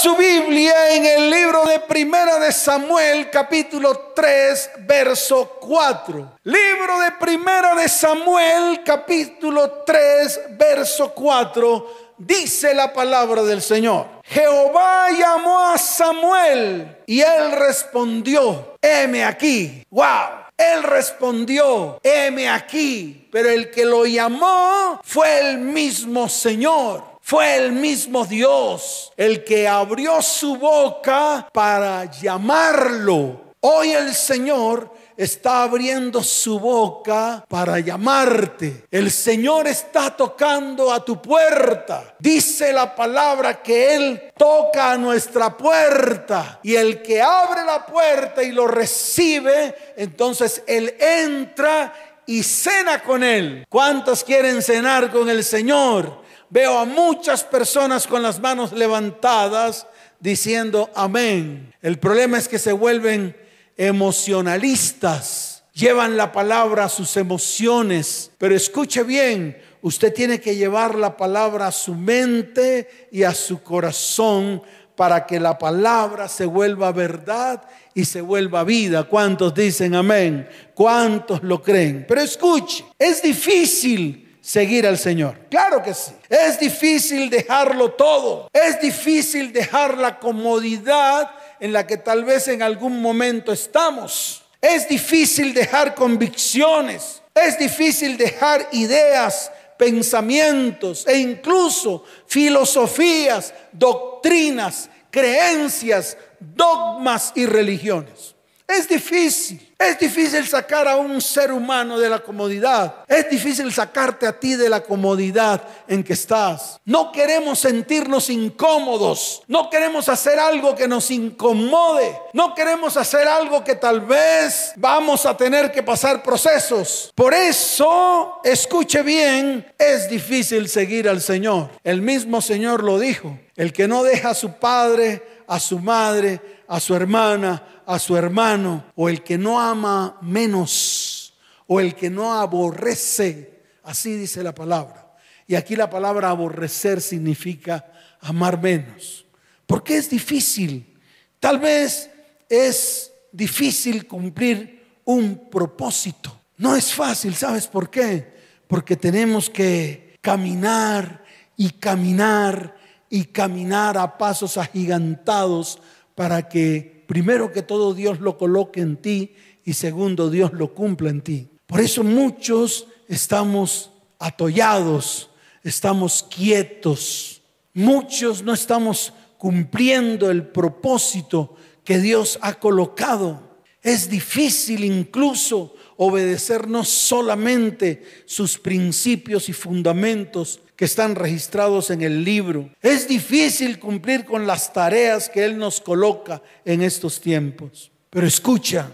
su Biblia en el libro de Primera de Samuel, capítulo 3, verso 4. Libro de Primera de Samuel, capítulo 3, verso 4. Dice la palabra del Señor. Jehová llamó a Samuel y él respondió, heme aquí. Wow. Él respondió, heme aquí. Pero el que lo llamó fue el mismo Señor. Fue el mismo Dios el que abrió su boca para llamarlo. Hoy el Señor está abriendo su boca para llamarte. El Señor está tocando a tu puerta. Dice la palabra que Él toca a nuestra puerta. Y el que abre la puerta y lo recibe, entonces Él entra y cena con Él. ¿Cuántos quieren cenar con el Señor? Veo a muchas personas con las manos levantadas diciendo amén. El problema es que se vuelven emocionalistas, llevan la palabra a sus emociones, pero escuche bien, usted tiene que llevar la palabra a su mente y a su corazón para que la palabra se vuelva verdad y se vuelva vida. ¿Cuántos dicen amén? ¿Cuántos lo creen? Pero escuche, es difícil seguir al Señor. Claro que sí. Es difícil dejarlo todo. Es difícil dejar la comodidad en la que tal vez en algún momento estamos. Es difícil dejar convicciones. Es difícil dejar ideas, pensamientos e incluso filosofías, doctrinas, creencias, dogmas y religiones. Es difícil. Es difícil sacar a un ser humano de la comodidad. Es difícil sacarte a ti de la comodidad en que estás. No queremos sentirnos incómodos. No queremos hacer algo que nos incomode. No queremos hacer algo que tal vez vamos a tener que pasar procesos. Por eso, escuche bien, es difícil seguir al Señor. El mismo Señor lo dijo. El que no deja a su padre, a su madre, a su hermana, a su hermano, o el que no ama menos, o el que no aborrece. Así dice la palabra. Y aquí la palabra aborrecer significa amar menos. Porque es difícil. Tal vez es difícil cumplir un propósito. No es fácil, ¿sabes por qué? Porque tenemos que caminar y caminar y caminar a pasos agigantados para que primero que todo Dios lo coloque en ti y segundo Dios lo cumpla en ti. Por eso muchos estamos atollados, estamos quietos, muchos no estamos cumpliendo el propósito que Dios ha colocado. Es difícil incluso obedecer no solamente sus principios y fundamentos, que están registrados en el libro. Es difícil cumplir con las tareas que Él nos coloca en estos tiempos. Pero escucha,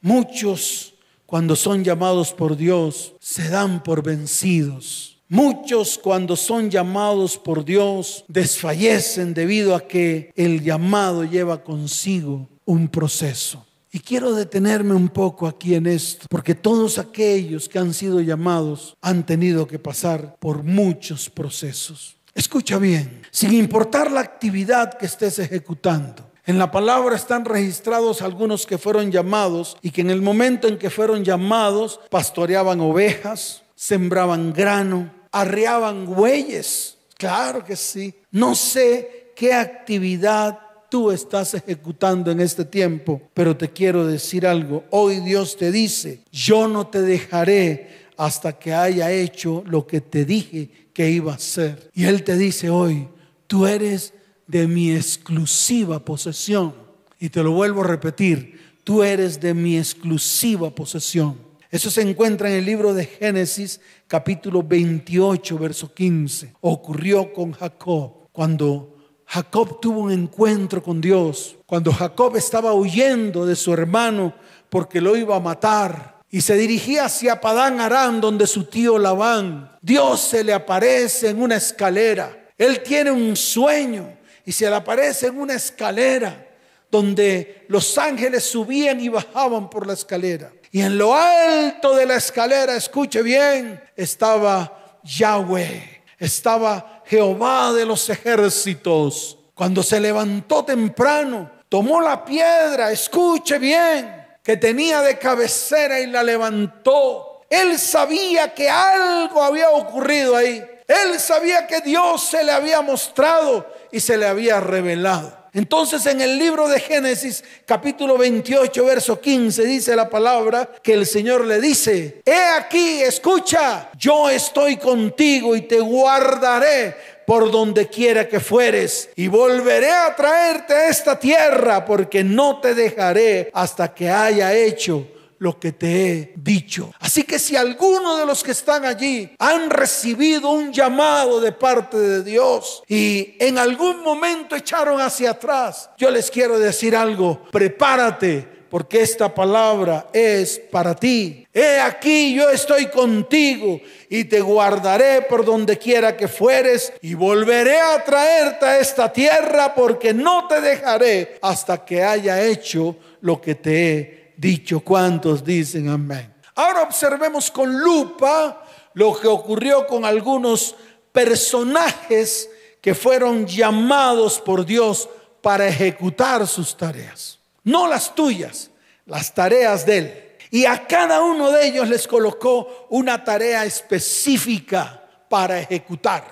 muchos cuando son llamados por Dios se dan por vencidos. Muchos cuando son llamados por Dios desfallecen debido a que el llamado lleva consigo un proceso. Y quiero detenerme un poco aquí en esto, porque todos aquellos que han sido llamados han tenido que pasar por muchos procesos. Escucha bien, sin importar la actividad que estés ejecutando. En la palabra están registrados algunos que fueron llamados y que en el momento en que fueron llamados pastoreaban ovejas, sembraban grano, arreaban bueyes. Claro que sí. No sé qué actividad tú estás ejecutando en este tiempo. Pero te quiero decir algo. Hoy Dios te dice, yo no te dejaré hasta que haya hecho lo que te dije que iba a hacer. Y Él te dice hoy, tú eres de mi exclusiva posesión. Y te lo vuelvo a repetir, tú eres de mi exclusiva posesión. Eso se encuentra en el libro de Génesis capítulo 28, verso 15. Ocurrió con Jacob cuando Jacob tuvo un encuentro con Dios. Cuando Jacob estaba huyendo de su hermano porque lo iba a matar y se dirigía hacia Padán Arán donde su tío Labán, Dios se le aparece en una escalera. Él tiene un sueño y se le aparece en una escalera donde los ángeles subían y bajaban por la escalera. Y en lo alto de la escalera, escuche bien, estaba Yahweh, estaba Jehová de los ejércitos. Cuando se levantó temprano, tomó la piedra, escuche bien, que tenía de cabecera y la levantó. Él sabía que algo había ocurrido ahí. Él sabía que Dios se le había mostrado y se le había revelado. Entonces en el libro de Génesis capítulo 28 verso 15 dice la palabra que el Señor le dice, he aquí, escucha, yo estoy contigo y te guardaré por donde quiera que fueres y volveré a traerte a esta tierra porque no te dejaré hasta que haya hecho lo que te he dicho. Así que si alguno de los que están allí han recibido un llamado de parte de Dios y en algún momento echaron hacia atrás, yo les quiero decir algo, prepárate porque esta palabra es para ti. He aquí yo estoy contigo y te guardaré por donde quiera que fueres y volveré a traerte a esta tierra porque no te dejaré hasta que haya hecho lo que te he dicho. ¿Cuántos dicen amén? Ahora observemos con lupa lo que ocurrió con algunos personajes que fueron llamados por Dios para ejecutar sus tareas. No las tuyas, las tareas de Él. Y a cada uno de ellos les colocó una tarea específica para ejecutar.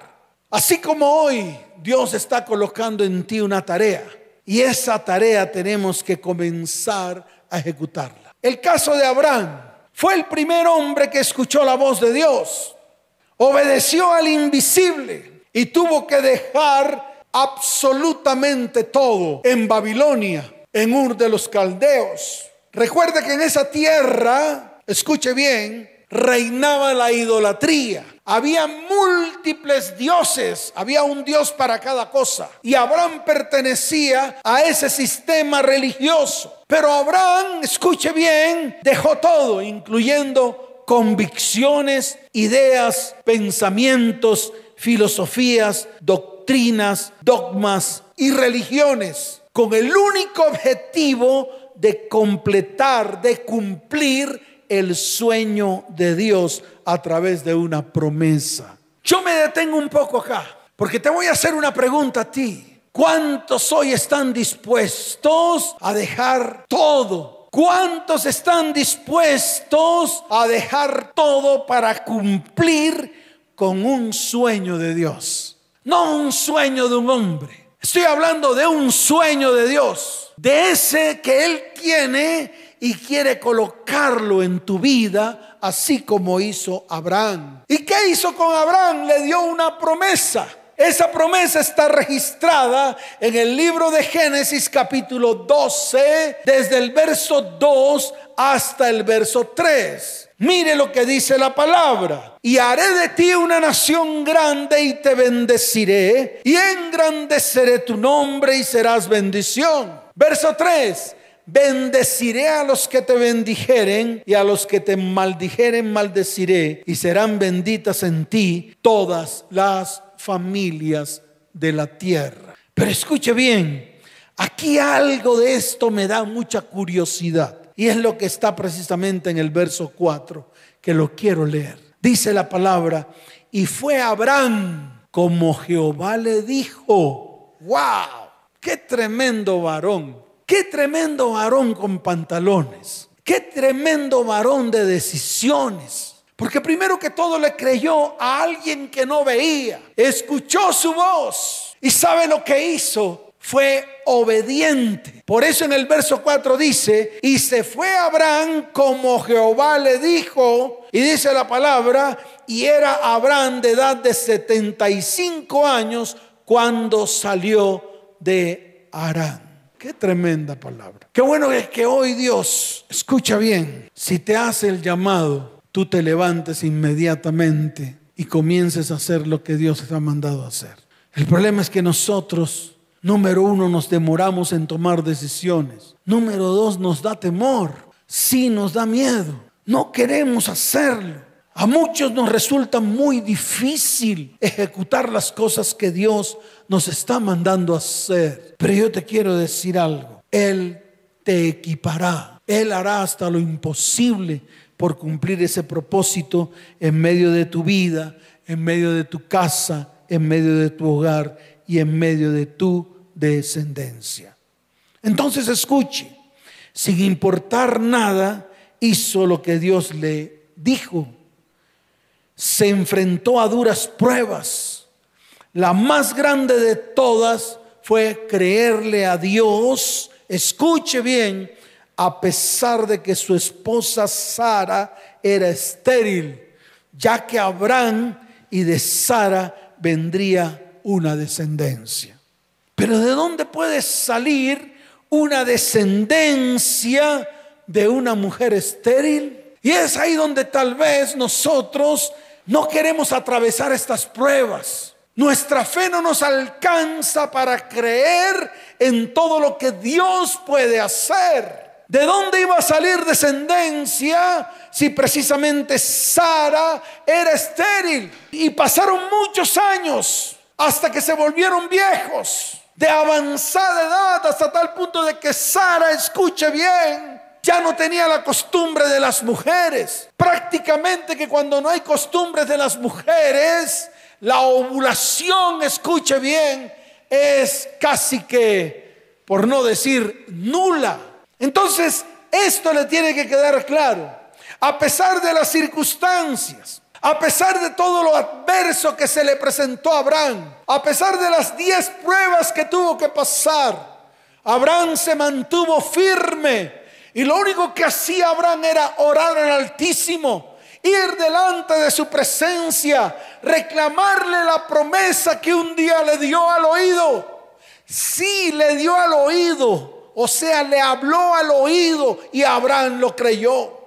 Así como hoy Dios está colocando en ti una tarea. Y esa tarea tenemos que comenzar ejecutarla. El caso de Abraham fue el primer hombre que escuchó la voz de Dios, obedeció al invisible y tuvo que dejar absolutamente todo en Babilonia, en Ur de los Caldeos. Recuerde que en esa tierra, escuche bien, reinaba la idolatría. Había múltiples dioses, había un dios para cada cosa. Y Abraham pertenecía a ese sistema religioso. Pero Abraham, escuche bien, dejó todo, incluyendo convicciones, ideas, pensamientos, filosofías, doctrinas, dogmas y religiones, con el único objetivo de completar, de cumplir el sueño de Dios a través de una promesa. Yo me detengo un poco acá, porque te voy a hacer una pregunta a ti. ¿Cuántos hoy están dispuestos a dejar todo? ¿Cuántos están dispuestos a dejar todo para cumplir con un sueño de Dios? No un sueño de un hombre. Estoy hablando de un sueño de Dios. De ese que Él tiene y quiere colocarlo en tu vida, así como hizo Abraham. ¿Y qué hizo con Abraham? Le dio una promesa. Esa promesa está registrada en el libro de Génesis capítulo 12, desde el verso 2 hasta el verso 3. Mire lo que dice la palabra. Y haré de ti una nación grande y te bendeciré y engrandeceré tu nombre y serás bendición. Verso 3. Bendeciré a los que te bendijeren y a los que te maldijeren maldeciré y serán benditas en ti todas las familias de la tierra. Pero escuche bien, aquí algo de esto me da mucha curiosidad. Y es lo que está precisamente en el verso 4, que lo quiero leer. Dice la palabra, y fue Abraham como Jehová le dijo. ¡Wow! ¡Qué tremendo varón! ¡Qué tremendo varón con pantalones! ¡Qué tremendo varón de decisiones! Porque primero que todo le creyó a alguien que no veía. Escuchó su voz y sabe lo que hizo. Fue obediente. Por eso en el verso 4 dice, y se fue Abraham como Jehová le dijo, y dice la palabra, y era Abraham de edad de 75 años cuando salió de Arán. Qué tremenda palabra. Qué bueno es que hoy Dios, escucha bien, si te hace el llamado, tú te levantes inmediatamente y comiences a hacer lo que Dios te ha mandado hacer. El problema es que nosotros, número uno, nos demoramos en tomar decisiones. Número dos, nos da temor. Sí, nos da miedo. No queremos hacerlo. A muchos nos resulta muy difícil ejecutar las cosas que Dios nos está mandando hacer. Pero yo te quiero decir algo. Él te equipará. Él hará hasta lo imposible por cumplir ese propósito en medio de tu vida, en medio de tu casa, en medio de tu hogar y en medio de tu descendencia. Entonces escuche, sin importar nada, hizo lo que Dios le dijo. Se enfrentó a duras pruebas. La más grande de todas fue creerle a Dios, escuche bien, a pesar de que su esposa Sara era estéril, ya que Abraham y de Sara vendría una descendencia. Pero ¿de dónde puede salir una descendencia de una mujer estéril? Y es ahí donde tal vez nosotros no queremos atravesar estas pruebas. Nuestra fe no nos alcanza para creer en todo lo que Dios puede hacer. ¿De dónde iba a salir descendencia si precisamente Sara era estéril? Y pasaron muchos años hasta que se volvieron viejos, de avanzada edad, hasta tal punto de que Sara, escuche bien, ya no tenía la costumbre de las mujeres. Prácticamente que cuando no hay costumbres de las mujeres, la ovulación, escuche bien, es casi que, por no decir, nula. Entonces, esto le tiene que quedar claro. A pesar de las circunstancias, a pesar de todo lo adverso que se le presentó a Abraham, a pesar de las diez pruebas que tuvo que pasar, Abraham se mantuvo firme. Y lo único que hacía Abraham era orar al Altísimo, ir delante de su presencia, reclamarle la promesa que un día le dio al oído. Sí, le dio al oído, o sea, le habló al oído y Abraham lo creyó.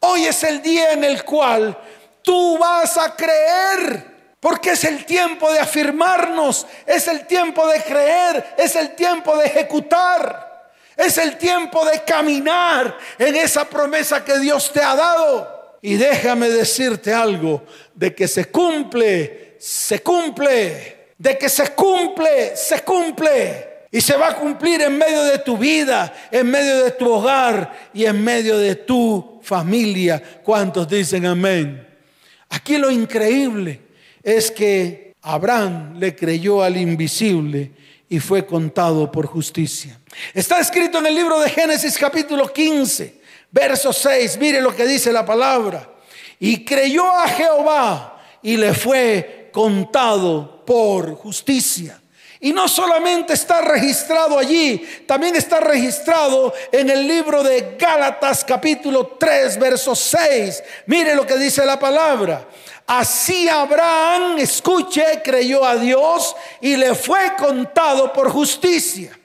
Hoy es el día en el cual tú vas a creer. Porque es el tiempo de afirmarnos, es el tiempo de creer, es el tiempo de ejecutar, es el tiempo de caminar en esa promesa que Dios te ha dado. Y déjame decirte algo, de que se cumple, se cumple, de que se cumple, se cumple. Y se va a cumplir en medio de tu vida, en medio de tu hogar y en medio de tu familia. ¿Cuántos dicen amén? Aquí lo increíble es que Abraham le creyó al invisible y fue contado por justicia. Está escrito en el libro de Génesis capítulo 15, verso 6. Mire lo que dice la palabra. Y creyó a Jehová y le fue contado por justicia. Y no solamente está registrado allí, también está registrado en el libro de Gálatas capítulo 3, verso 6. Mire lo que dice la palabra. Así Abraham, escuche, creyó a Dios y le fue contado por justicia.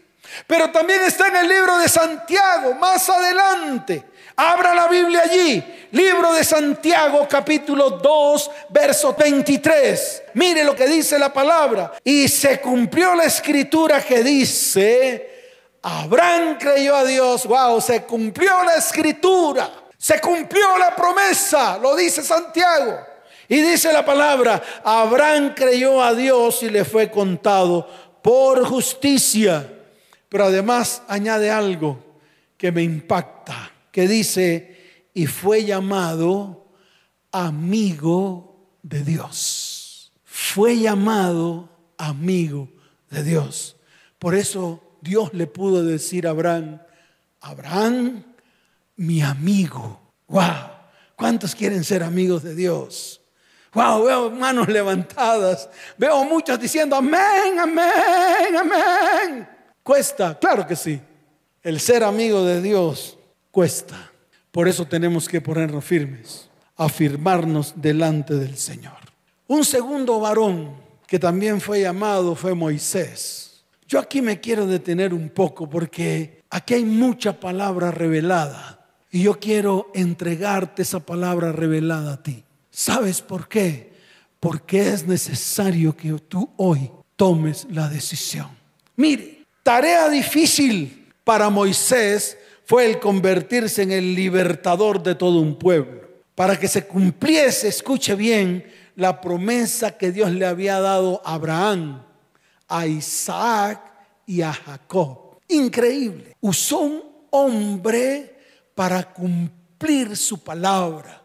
Pero también está en el libro de Santiago, más adelante. Abra la Biblia allí. Libro de Santiago capítulo 2 verso 23. Mire lo que dice la palabra. Y se cumplió la escritura que dice, Abraham creyó a Dios. Wow, se cumplió la escritura. Se cumplió la promesa, lo dice Santiago. Y dice la palabra, Abraham creyó a Dios y le fue contado por justicia. Pero además añade algo que me impacta que dice, y fue llamado amigo de Dios. Fue llamado amigo de Dios. Por eso Dios le pudo decir a Abraham, Abraham, mi amigo. ¡Wow! ¿Cuántos quieren ser amigos de Dios? Wow, veo manos levantadas. Veo muchos diciendo amén, amén, amén. Cuesta, claro que sí. El ser amigo de Dios cuesta. Por eso tenemos que ponernos firmes, afirmarnos delante del Señor. Un segundo varón que también fue llamado fue Moisés. Yo aquí me quiero detener un poco porque aquí hay mucha palabra revelada y yo quiero entregarte esa palabra revelada a ti. ¿Sabes por qué? Porque es necesario que tú hoy tomes la decisión. Mire, tarea difícil para Moisés fue el convertirse en el libertador de todo un pueblo, para que se cumpliese, escuche bien, la promesa que Dios le había dado a Abraham, a Isaac y a Jacob. Increíble. Usó un hombre para cumplir su palabra.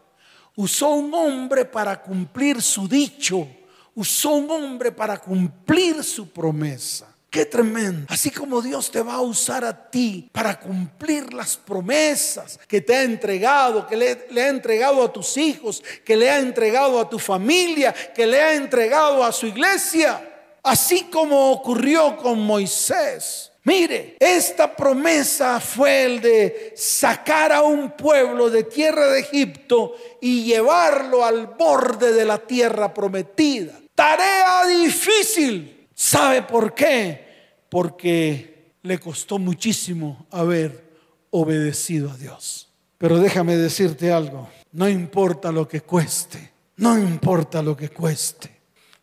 Usó un hombre para cumplir su dicho. Usó un hombre para cumplir su promesa. Qué tremendo. Así como Dios te va a usar a ti para cumplir las promesas que te ha entregado, que le, le, ha entregado a tus hijos, que le ha entregado a tu familia, que le ha entregado a su iglesia. Así como ocurrió con Moisés. Mire, esta promesa fue el de sacar a un pueblo de tierra de Egipto y llevarlo al borde de la tierra prometida. Tarea difícil. ¿Sabe por qué? Porque le costó muchísimo haber obedecido a Dios. Pero déjame decirte algo, no importa lo que cueste, no importa lo que cueste.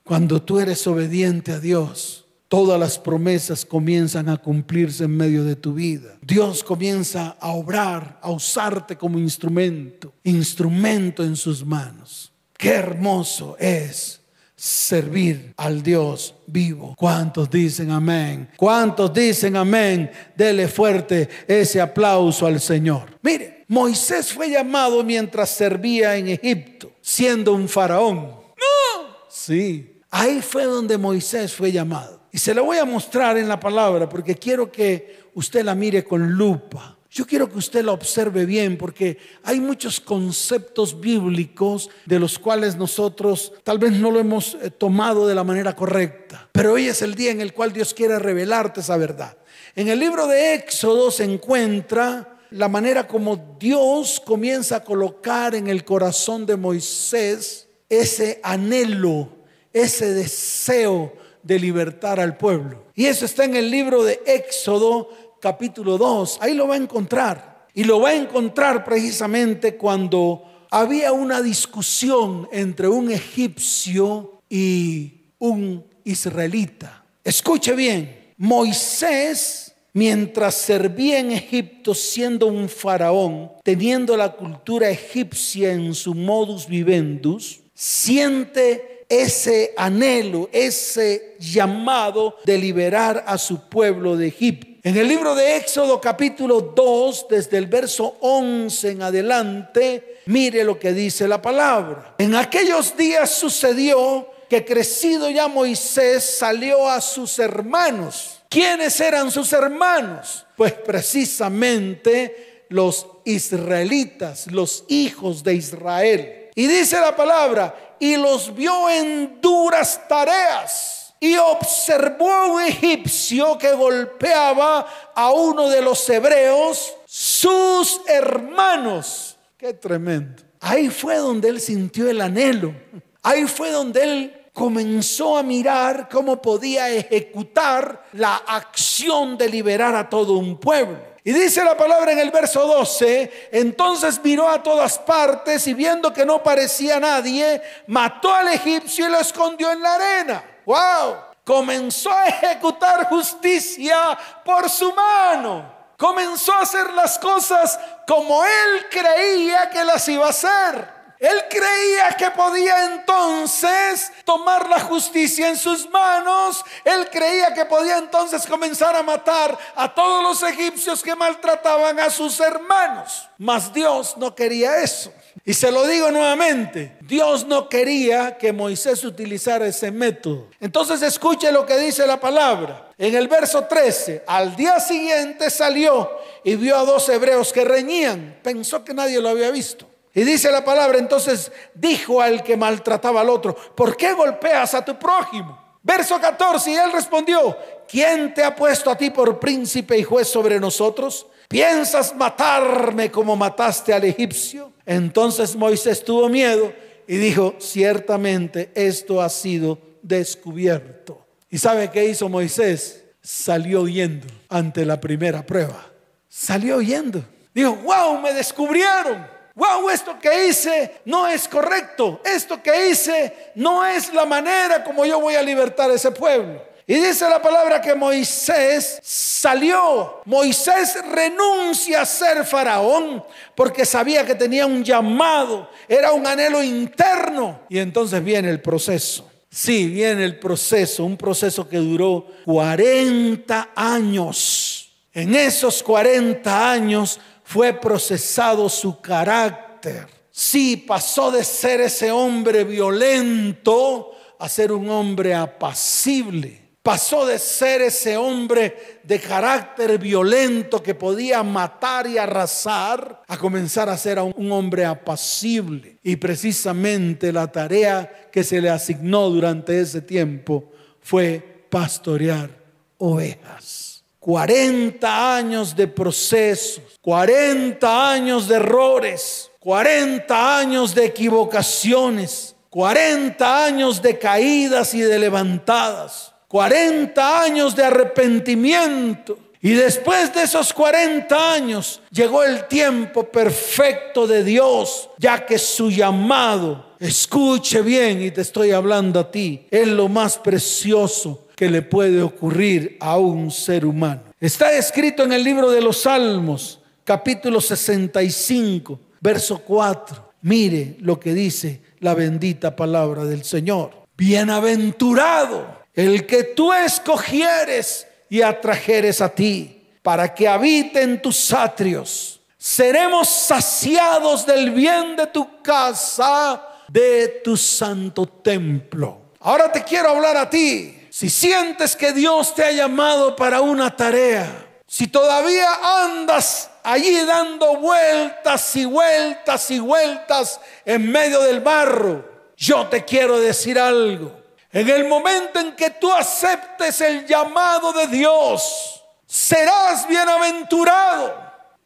Cuando tú eres obediente a Dios, todas las promesas comienzan a cumplirse en medio de tu vida. Dios comienza a obrar, a usarte como instrumento, instrumento en sus manos. Qué hermoso es servir al Dios vivo. ¿Cuántos dicen amén? ¿Cuántos dicen amén? Dele fuerte ese aplauso al Señor. Mire, Moisés fue llamado mientras servía en Egipto, siendo un faraón. No. Sí, ahí fue donde Moisés fue llamado. Y se la voy a mostrar en la palabra porque quiero que usted la mire con lupa. Yo quiero que usted la observe bien porque hay muchos conceptos bíblicos de los cuales nosotros tal vez no lo hemos eh, tomado de la manera correcta. Pero hoy es el día en el cual Dios quiere revelarte esa verdad. En el libro de Éxodo se encuentra la manera como Dios comienza a colocar en el corazón de Moisés ese anhelo, ese deseo de libertar al pueblo. Y eso está en el libro de Éxodo capítulo 2. Ahí lo va a encontrar. Y lo va a encontrar precisamente cuando había una discusión entre un egipcio y un israelita. Escuche bien, Moisés, mientras servía en Egipto siendo un faraón, teniendo la cultura egipcia en su modus vivendus, siente ese anhelo, ese llamado de liberar a su pueblo de Egipto. En el libro de Éxodo capítulo 2, desde el verso 11 en adelante, mire lo que dice la palabra. En aquellos días sucedió que crecido ya Moisés salió a sus hermanos. ¿Quiénes eran sus hermanos? Pues precisamente los israelitas, los hijos de Israel. Y dice la palabra, y los vio en duras tareas. Y observó a un egipcio que golpeaba a uno de los hebreos, sus hermanos. Qué tremendo. Ahí fue donde él sintió el anhelo. Ahí fue donde él comenzó a mirar cómo podía ejecutar la acción de liberar a todo un pueblo. Y dice la palabra en el verso 12, entonces miró a todas partes y viendo que no parecía nadie, mató al egipcio y lo escondió en la arena. ¡Wow! Comenzó a ejecutar justicia por su mano. Comenzó a hacer las cosas como él creía que las iba a hacer. Él creía que podía entonces tomar la justicia en sus manos. Él creía que podía entonces comenzar a matar a todos los egipcios que maltrataban a sus hermanos. Mas Dios no quería eso. Y se lo digo nuevamente, Dios no quería que Moisés utilizara ese método. Entonces escuche lo que dice la palabra. En el verso 13, al día siguiente salió y vio a dos hebreos que reñían. Pensó que nadie lo había visto. Y dice la palabra, entonces dijo al que maltrataba al otro, ¿por qué golpeas a tu prójimo? Verso 14, y él respondió, ¿quién te ha puesto a ti por príncipe y juez sobre nosotros? ¿Piensas matarme como mataste al egipcio? Entonces Moisés tuvo miedo y dijo, ciertamente esto ha sido descubierto. ¿Y sabe qué hizo Moisés? Salió huyendo ante la primera prueba. Salió huyendo. Dijo, wow, me descubrieron wow, esto que hice no es correcto, esto que hice no es la manera como yo voy a libertar a ese pueblo. Y dice la palabra que Moisés salió. Moisés renuncia a ser faraón porque sabía que tenía un llamado, era un anhelo interno. Y entonces viene el proceso. Sí, viene el proceso, un proceso que duró 40 años. En esos 40 años fue procesado su carácter. Sí, pasó de ser ese hombre violento a ser un hombre apacible. Pasó de ser ese hombre de carácter violento que podía matar y arrasar a comenzar a ser un hombre apacible. Y precisamente la tarea que se le asignó durante ese tiempo fue pastorear ovejas. 40 años de procesos, 40 años de errores, 40 años de equivocaciones, 40 años de caídas y de levantadas, 40 años de arrepentimiento. Y después de esos 40 años llegó el tiempo perfecto de Dios, ya que su llamado, escuche bien y te estoy hablando a ti, es lo más precioso que le puede ocurrir a un ser humano. Está escrito en el libro de los Salmos, capítulo 65, verso 4. Mire lo que dice la bendita palabra del Señor. Bienaventurado el que tú escogieres y atrajeres a ti, para que habite en tus atrios. Seremos saciados del bien de tu casa, de tu santo templo. Ahora te quiero hablar a ti. Si sientes que Dios te ha llamado para una tarea, si todavía andas allí dando vueltas y vueltas y vueltas en medio del barro, yo te quiero decir algo. En el momento en que tú aceptes el llamado de Dios, serás bienaventurado.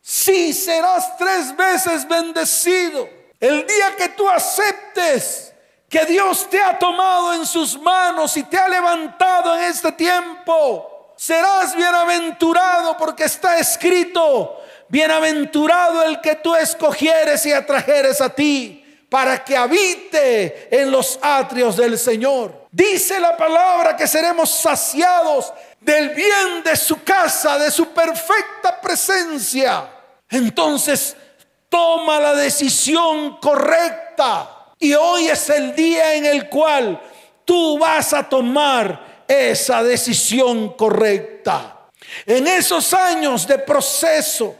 Sí, serás tres veces bendecido. El día que tú aceptes que Dios te ha tomado en sus manos y te ha levantado en este tiempo. Serás bienaventurado porque está escrito, bienaventurado el que tú escogieres y atrajeres a ti para que habite en los atrios del Señor. Dice la palabra que seremos saciados del bien de su casa, de su perfecta presencia. Entonces, toma la decisión correcta y hoy es el día en el cual tú vas a tomar esa decisión correcta. En esos años de proceso,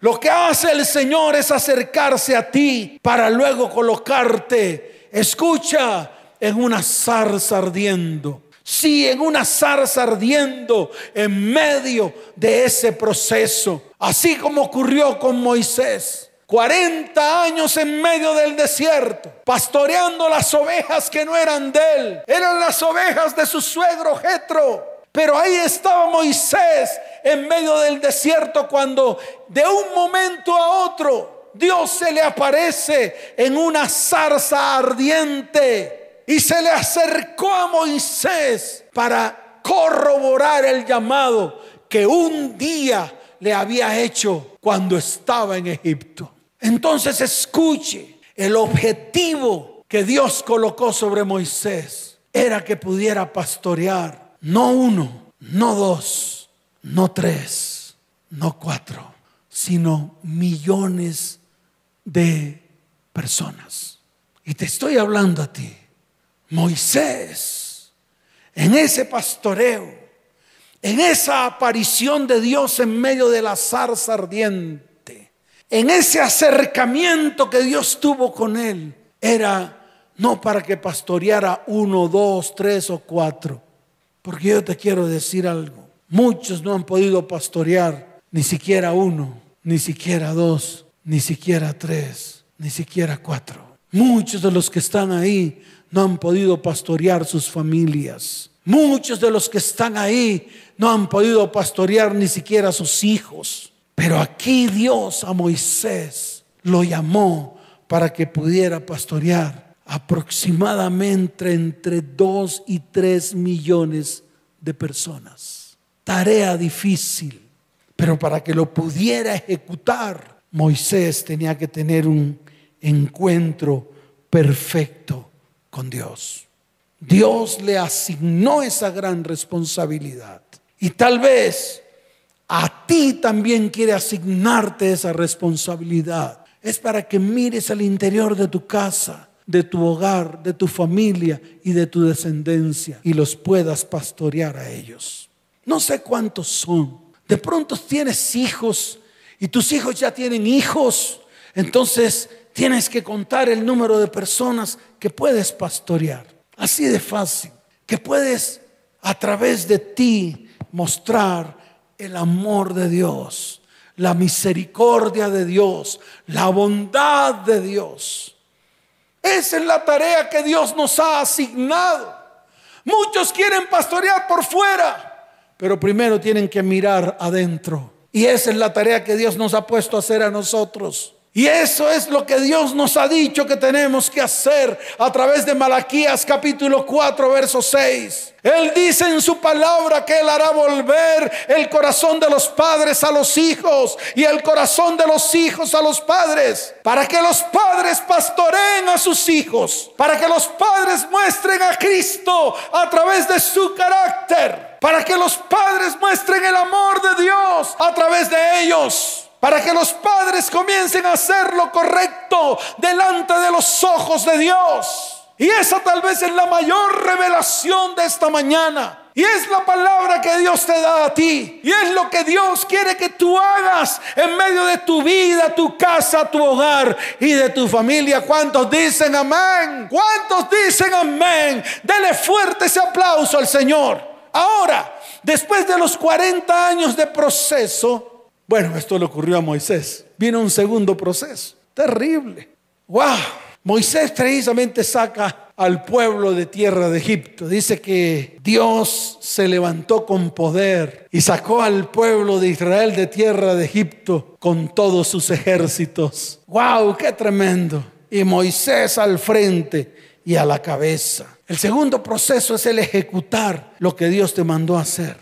lo que hace el Señor es acercarse a ti para luego colocarte, escucha, en una zarza ardiendo. Sí, en una zarza ardiendo en medio de ese proceso. Así como ocurrió con Moisés. 40 años en medio del desierto, pastoreando las ovejas que no eran de él, eran las ovejas de su suegro Jetro. Pero ahí estaba Moisés en medio del desierto cuando de un momento a otro Dios se le aparece en una zarza ardiente y se le acercó a Moisés para corroborar el llamado que un día le había hecho cuando estaba en Egipto. Entonces escuche, el objetivo que Dios colocó sobre Moisés era que pudiera pastorear no uno, no dos, no tres, no cuatro, sino millones de personas. Y te estoy hablando a ti, Moisés, en ese pastoreo, en esa aparición de Dios en medio de la zarza ardiente, en ese acercamiento que Dios tuvo con él, era no para que pastoreara uno, dos, tres o cuatro. Porque yo te quiero decir algo. Muchos no han podido pastorear ni siquiera uno, ni siquiera dos, ni siquiera tres, ni siquiera cuatro. Muchos de los que están ahí no han podido pastorear sus familias. Muchos de los que están ahí no han podido pastorear ni siquiera sus hijos. Pero aquí Dios a Moisés lo llamó para que pudiera pastorear aproximadamente entre dos y tres millones de personas. Tarea difícil, pero para que lo pudiera ejecutar, Moisés tenía que tener un encuentro perfecto con Dios. Dios le asignó esa gran responsabilidad. Y tal vez a ti también quiere asignarte esa responsabilidad. Es para que mires al interior de tu casa, de tu hogar, de tu familia y de tu descendencia y los puedas pastorear a ellos. No sé cuántos son. De pronto tienes hijos y tus hijos ya tienen hijos. Entonces tienes que contar el número de personas que puedes pastorear. Así de fácil. Que puedes a través de ti mostrar el amor de Dios, la misericordia de Dios, la bondad de Dios. Esa es la tarea que Dios nos ha asignado. Muchos quieren pastorear por fuera, pero primero tienen que mirar adentro. Y esa es la tarea que Dios nos ha puesto a hacer a nosotros. Y eso es lo que Dios nos ha dicho que tenemos que hacer a través de Malaquías capítulo 4, verso 6. Él dice en su palabra que Él hará volver el corazón de los padres a los hijos y el corazón de los hijos a los padres, para que los padres pastoreen a sus hijos, para que los padres muestren a Cristo a través de su carácter, para que los padres muestren el amor de Dios a través de ellos para que los padres comiencen a hacer lo correcto delante de los ojos de Dios. Y esa tal vez es la mayor revelación de esta mañana. Y es la palabra que Dios te da a ti. Y es lo que Dios quiere que tú hagas en medio de tu vida, tu casa, tu hogar y de tu familia. ¿Cuántos dicen amén? ¿Cuántos dicen amén? Dele fuerte ese aplauso al Señor. Ahora, después de los 40 años de proceso, bueno, esto le ocurrió a Moisés. Vino un segundo proceso. Terrible. ¡Wow! Moisés precisamente saca al pueblo de tierra de Egipto. Dice que Dios se levantó con poder y sacó al pueblo de Israel de tierra de Egipto con todos sus ejércitos. ¡Wow! ¡Qué tremendo! Y Moisés al frente y a la cabeza. El segundo proceso es el ejecutar lo que Dios te mandó a hacer.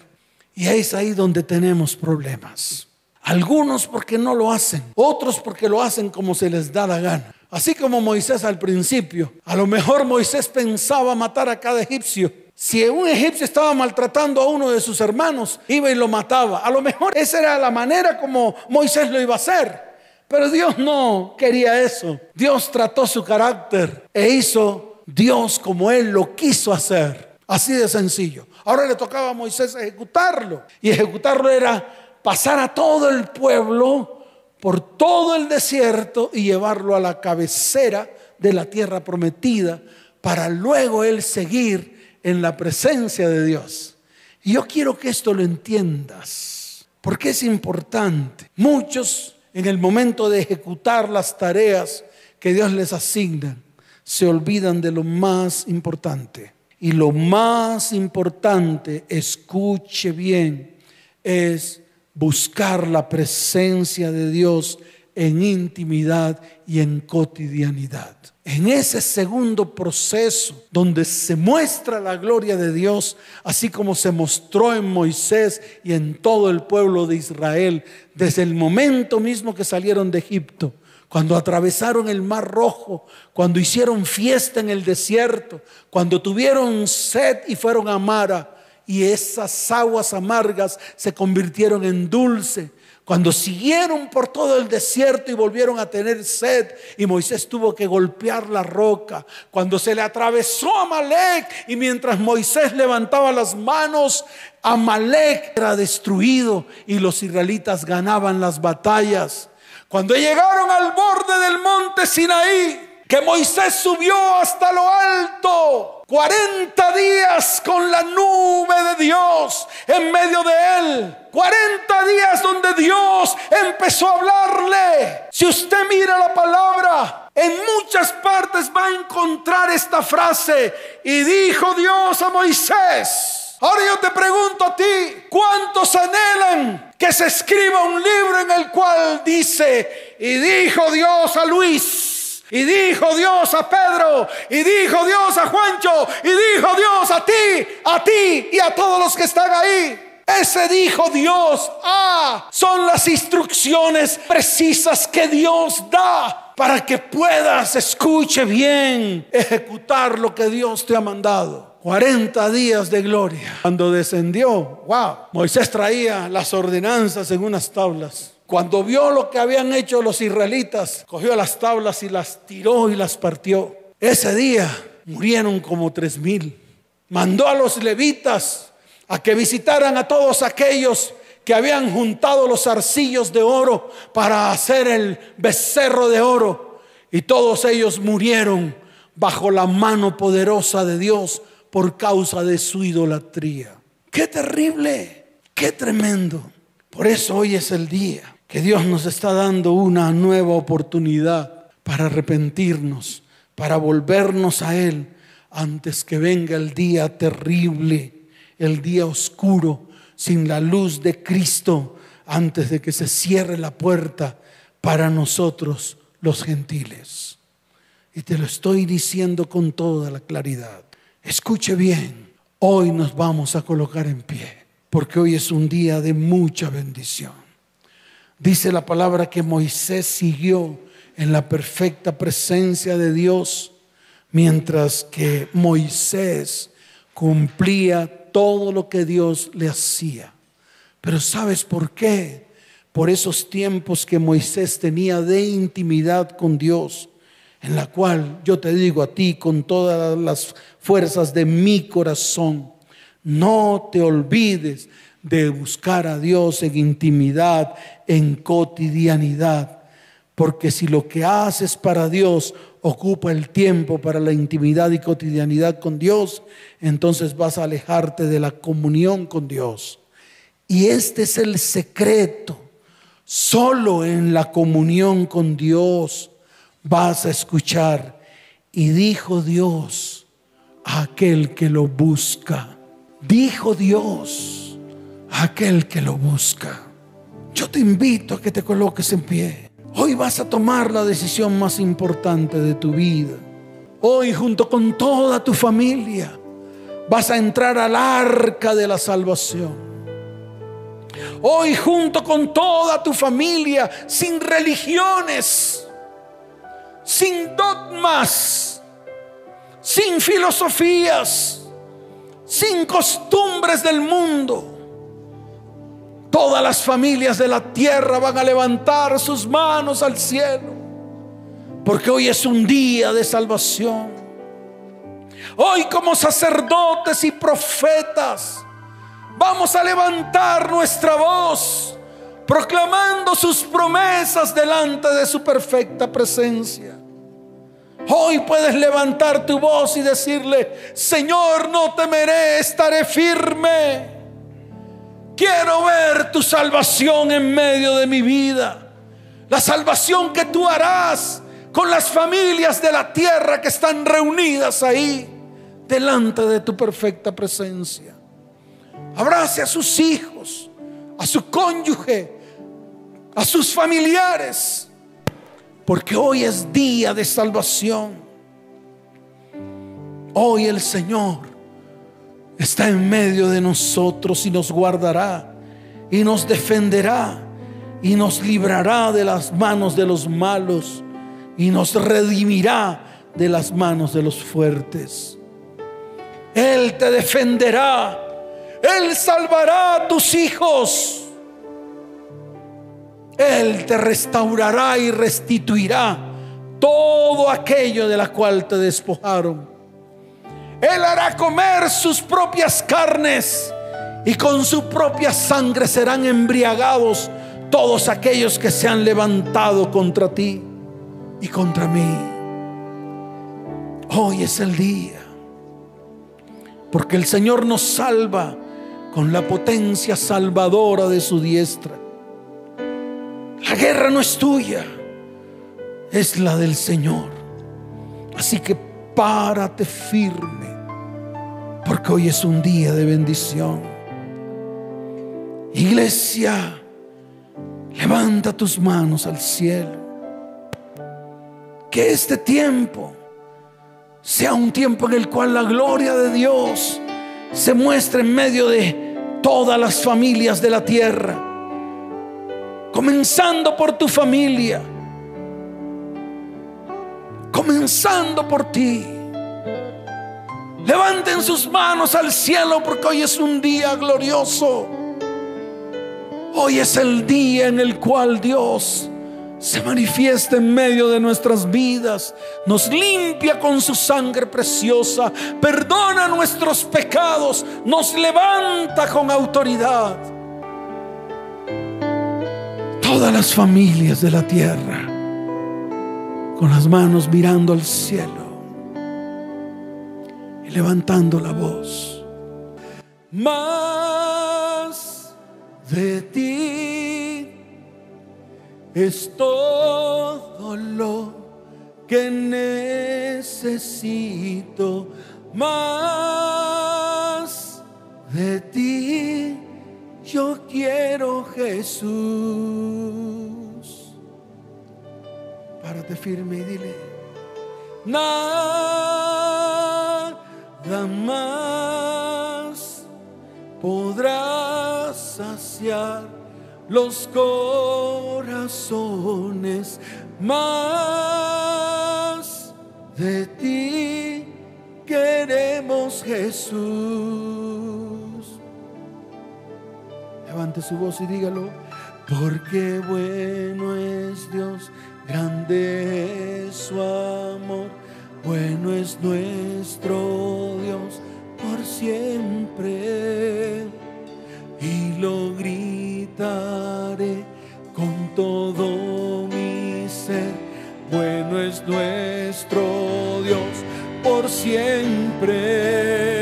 Y es ahí donde tenemos problemas. Algunos porque no lo hacen, otros porque lo hacen como se les da la gana. Así como Moisés al principio, a lo mejor Moisés pensaba matar a cada egipcio. Si un egipcio estaba maltratando a uno de sus hermanos, iba y lo mataba. A lo mejor esa era la manera como Moisés lo iba a hacer. Pero Dios no quería eso. Dios trató su carácter e hizo Dios como Él lo quiso hacer. Así de sencillo. Ahora le tocaba a Moisés ejecutarlo. Y ejecutarlo era pasar a todo el pueblo por todo el desierto y llevarlo a la cabecera de la tierra prometida para luego él seguir en la presencia de Dios. Y yo quiero que esto lo entiendas, porque es importante. Muchos en el momento de ejecutar las tareas que Dios les asigna, se olvidan de lo más importante. Y lo más importante, escuche bien, es buscar la presencia de Dios en intimidad y en cotidianidad. En ese segundo proceso donde se muestra la gloria de Dios, así como se mostró en Moisés y en todo el pueblo de Israel, desde el momento mismo que salieron de Egipto, cuando atravesaron el mar rojo, cuando hicieron fiesta en el desierto, cuando tuvieron sed y fueron a Mara, y esas aguas amargas se convirtieron en dulce. Cuando siguieron por todo el desierto y volvieron a tener sed y Moisés tuvo que golpear la roca, cuando se le atravesó Amalek y mientras Moisés levantaba las manos, Amalek era destruido y los israelitas ganaban las batallas. Cuando llegaron al borde del monte Sinaí, que Moisés subió hasta lo alto, 40 días con la nube de Dios en medio de él. 40 días donde Dios empezó a hablarle. Si usted mira la palabra, en muchas partes va a encontrar esta frase. Y dijo Dios a Moisés. Ahora yo te pregunto a ti, ¿cuántos anhelan que se escriba un libro en el cual dice, y dijo Dios a Luis? Y dijo Dios a Pedro, y dijo Dios a Juancho, y dijo Dios a ti, a ti y a todos los que están ahí. Ese dijo Dios, ah, son las instrucciones precisas que Dios da para que puedas, escuche bien, ejecutar lo que Dios te ha mandado. 40 días de gloria. Cuando descendió, wow, Moisés traía las ordenanzas en unas tablas. Cuando vio lo que habían hecho los israelitas, cogió las tablas y las tiró y las partió. Ese día murieron como tres mil. Mandó a los levitas a que visitaran a todos aquellos que habían juntado los arcillos de oro para hacer el becerro de oro. Y todos ellos murieron bajo la mano poderosa de Dios por causa de su idolatría. Qué terrible, qué tremendo. Por eso hoy es el día que Dios nos está dando una nueva oportunidad para arrepentirnos, para volvernos a Él antes que venga el día terrible, el día oscuro, sin la luz de Cristo, antes de que se cierre la puerta para nosotros los gentiles. Y te lo estoy diciendo con toda la claridad. Escuche bien, hoy nos vamos a colocar en pie, porque hoy es un día de mucha bendición. Dice la palabra que Moisés siguió en la perfecta presencia de Dios, mientras que Moisés cumplía todo lo que Dios le hacía. Pero ¿sabes por qué? Por esos tiempos que Moisés tenía de intimidad con Dios, en la cual yo te digo a ti con todas las fuerzas de mi corazón, no te olvides de buscar a Dios en intimidad, en cotidianidad. Porque si lo que haces para Dios ocupa el tiempo para la intimidad y cotidianidad con Dios, entonces vas a alejarte de la comunión con Dios. Y este es el secreto. Solo en la comunión con Dios vas a escuchar. Y dijo Dios a aquel que lo busca. Dijo Dios a aquel que lo busca. Yo te invito a que te coloques en pie. Hoy vas a tomar la decisión más importante de tu vida. Hoy junto con toda tu familia vas a entrar al arca de la salvación. Hoy junto con toda tu familia, sin religiones, sin dogmas, sin filosofías, sin costumbres del mundo Todas las familias de la tierra van a levantar sus manos al cielo. Porque hoy es un día de salvación. Hoy como sacerdotes y profetas vamos a levantar nuestra voz proclamando sus promesas delante de su perfecta presencia. Hoy puedes levantar tu voz y decirle, Señor, no temeré, estaré firme Quiero ver tu salvación en medio de mi vida. La salvación que tú harás con las familias de la tierra que están reunidas ahí delante de tu perfecta presencia. Abrace a sus hijos, a su cónyuge, a sus familiares, porque hoy es día de salvación. Hoy el Señor está en medio de nosotros y nos guardará y nos defenderá y nos librará de las manos de los malos y nos redimirá de las manos de los fuertes. Él te defenderá, Él salvará a tus hijos, Él te restaurará y restituirá todo aquello de la cual te despojaron. Él hará comer sus propias carnes y con su propia sangre serán embriagados todos aquellos que se han levantado contra ti y contra mí. Hoy es el día, porque el Señor nos salva con la potencia salvadora de su diestra. La guerra no es tuya, es la del Señor. Así que párate firme porque hoy es un día de bendición. Iglesia, levanta tus manos al cielo. Que este tiempo sea un tiempo en el cual la gloria de Dios se muestre en medio de todas las familias de la tierra. Comenzando por tu familia. Comenzando por ti. Levanten sus manos al cielo porque hoy es un día glorioso. Hoy es el día en el cual Dios se manifiesta en medio de nuestras vidas, nos limpia con su sangre preciosa, perdona nuestros pecados, nos levanta con autoridad. Todas las familias de la tierra, con las manos mirando al cielo y levantando la voz. Más de ti es todo lo que necesito. Más de ti yo quiero Jesús. Párate firme y dile, nada más podrá saciar los corazones más de ti queremos Jesús. Levante su voz y dígalo. Porque bueno es Dios, grande es su amor, bueno es nuestro Dios por siempre. Y lo gritaré con todo mi ser, bueno es nuestro Dios por siempre.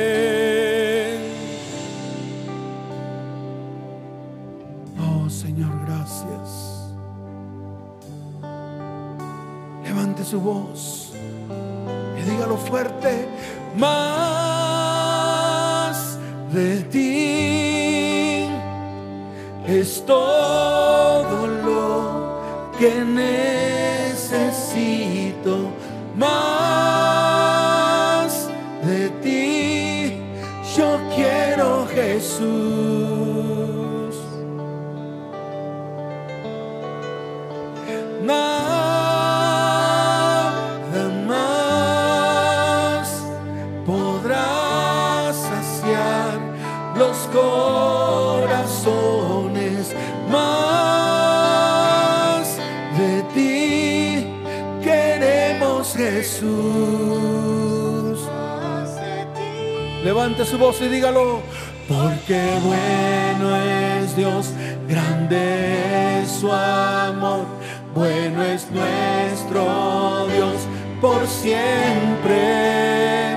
Su Levante su voz y dígalo. Porque bueno es Dios, grande es su amor, bueno es nuestro Dios por siempre.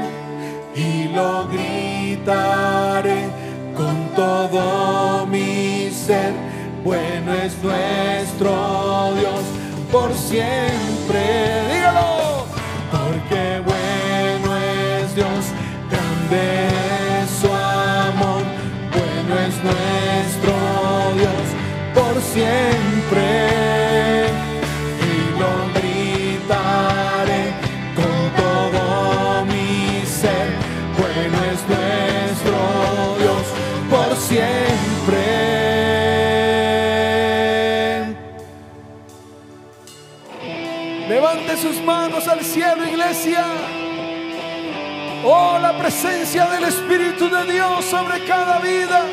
Y lo gritaré con todo mi ser, bueno es nuestro Dios por siempre. Grande su amor, bueno es nuestro Dios por siempre. Y lo gritaré con todo mi ser, bueno es nuestro Dios por siempre. Levante sus manos al cielo, iglesia. Oh, la presencia del Espíritu de Dios sobre cada vida.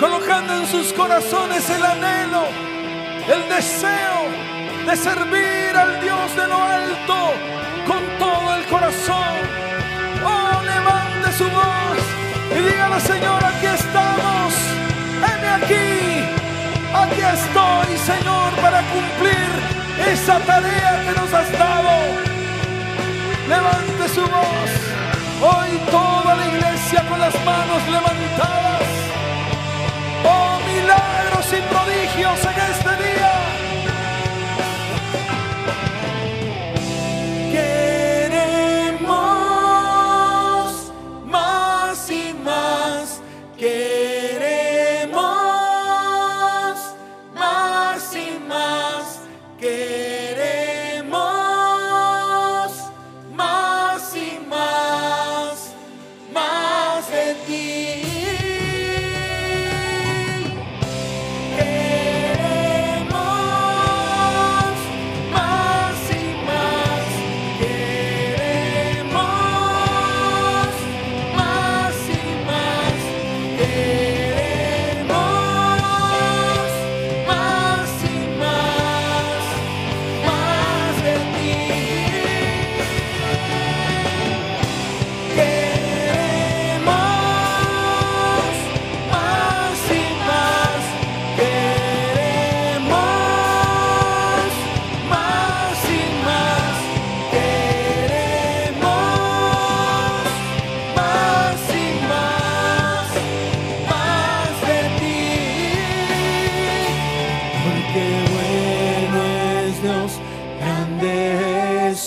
Colocando en sus corazones el anhelo, el deseo de servir al Dios de lo alto con todo el corazón. Oh, levante su voz y dígale, Señor, aquí estamos. Heme aquí. Aquí estoy, Señor, para cumplir esa tarea su voz. Hoy toda la iglesia con las manos levantadas. Oh, milagros y prodigios en este día.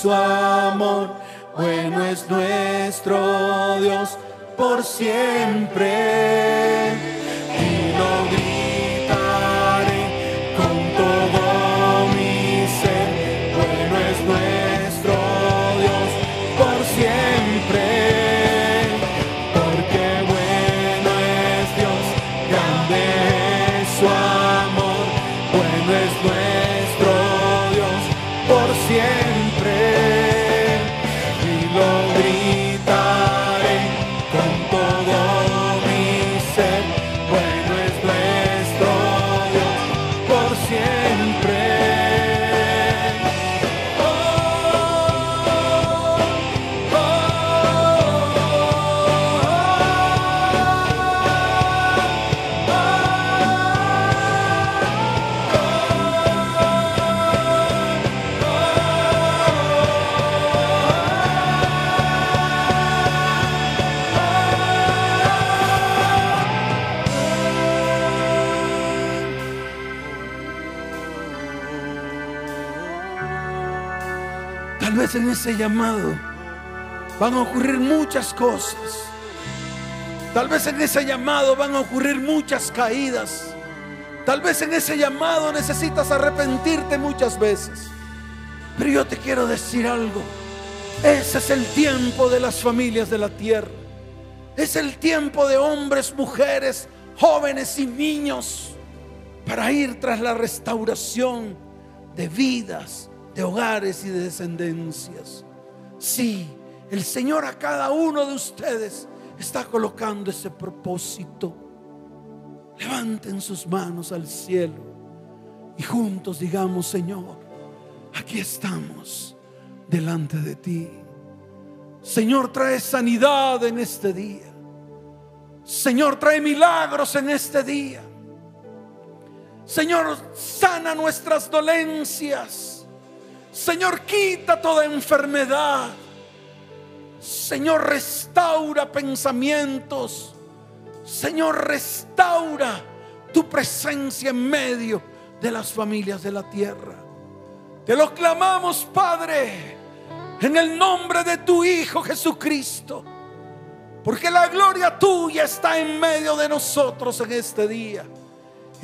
Su amor, bueno es nuestro Dios por siempre. Ese llamado van a ocurrir muchas cosas. Tal vez en ese llamado van a ocurrir muchas caídas. Tal vez en ese llamado necesitas arrepentirte muchas veces. Pero yo te quiero decir algo. Ese es el tiempo de las familias de la tierra. Es el tiempo de hombres, mujeres, jóvenes y niños para ir tras la restauración de vidas, de hogares y de descendencias. Sí, el Señor a cada uno de ustedes está colocando ese propósito. Levanten sus manos al cielo y juntos digamos, Señor, aquí estamos delante de ti. Señor, trae sanidad en este día. Señor, trae milagros en este día. Señor, sana nuestras dolencias. Señor, quita toda enfermedad. Señor, restaura pensamientos. Señor, restaura tu presencia en medio de las familias de la tierra. Te lo clamamos, Padre, en el nombre de tu Hijo Jesucristo. Porque la gloria tuya está en medio de nosotros en este día.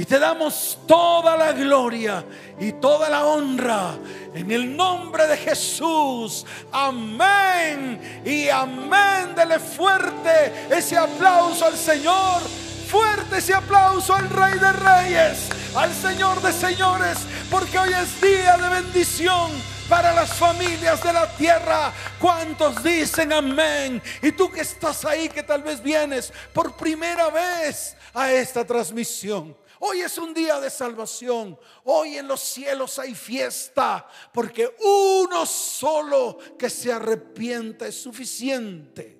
Y te damos toda la gloria y toda la honra en el nombre de Jesús. Amén y amén. Dele fuerte ese aplauso al Señor. Fuerte ese aplauso al Rey de Reyes, al Señor de Señores, porque hoy es día de bendición para las familias de la tierra. ¿Cuántos dicen amén? Y tú que estás ahí, que tal vez vienes por primera vez a esta transmisión. Hoy es un día de salvación. Hoy en los cielos hay fiesta. Porque uno solo que se arrepienta es suficiente.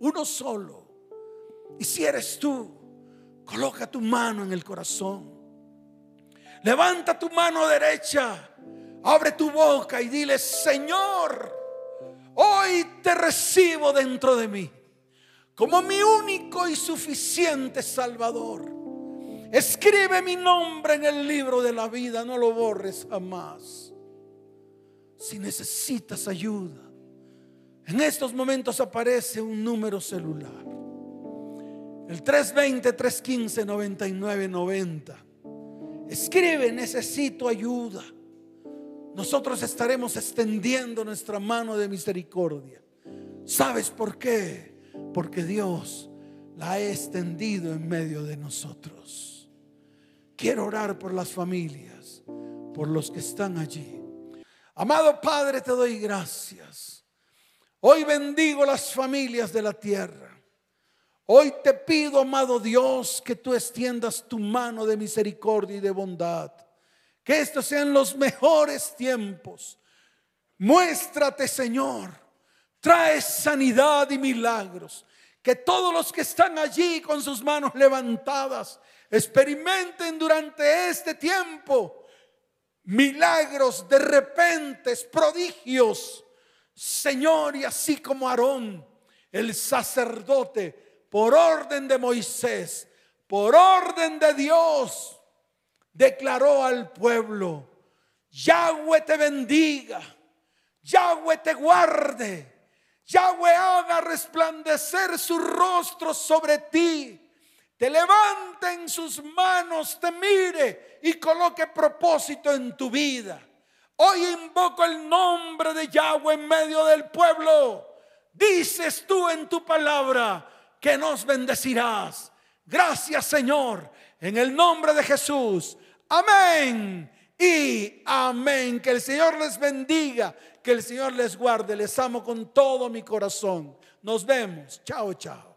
Uno solo. Y si eres tú, coloca tu mano en el corazón. Levanta tu mano derecha. Abre tu boca y dile, Señor, hoy te recibo dentro de mí como mi único y suficiente Salvador. Escribe mi nombre en el libro de la vida, no lo borres jamás. Si necesitas ayuda, en estos momentos aparece un número celular. El 320-315-9990. Escribe, necesito ayuda. Nosotros estaremos extendiendo nuestra mano de misericordia. ¿Sabes por qué? Porque Dios la ha extendido en medio de nosotros. Quiero orar por las familias, por los que están allí. Amado Padre, te doy gracias. Hoy bendigo las familias de la tierra. Hoy te pido, amado Dios, que tú extiendas tu mano de misericordia y de bondad. Que estos sean los mejores tiempos. Muéstrate, Señor. Trae sanidad y milagros. Que todos los que están allí con sus manos levantadas experimenten durante este tiempo milagros de repentes, prodigios. Señor, y así como Aarón, el sacerdote, por orden de Moisés, por orden de Dios, declaró al pueblo, Yahweh te bendiga, Yahweh te guarde, Yahweh haga resplandecer su rostro sobre ti, te levante en sus manos, te mire y coloque propósito en tu vida. Hoy invoco el nombre de Yahweh en medio del pueblo. Dices tú en tu palabra que nos bendecirás. Gracias Señor, en el nombre de Jesús. Amén y amén. Que el Señor les bendiga, que el Señor les guarde. Les amo con todo mi corazón. Nos vemos. Chao, chao.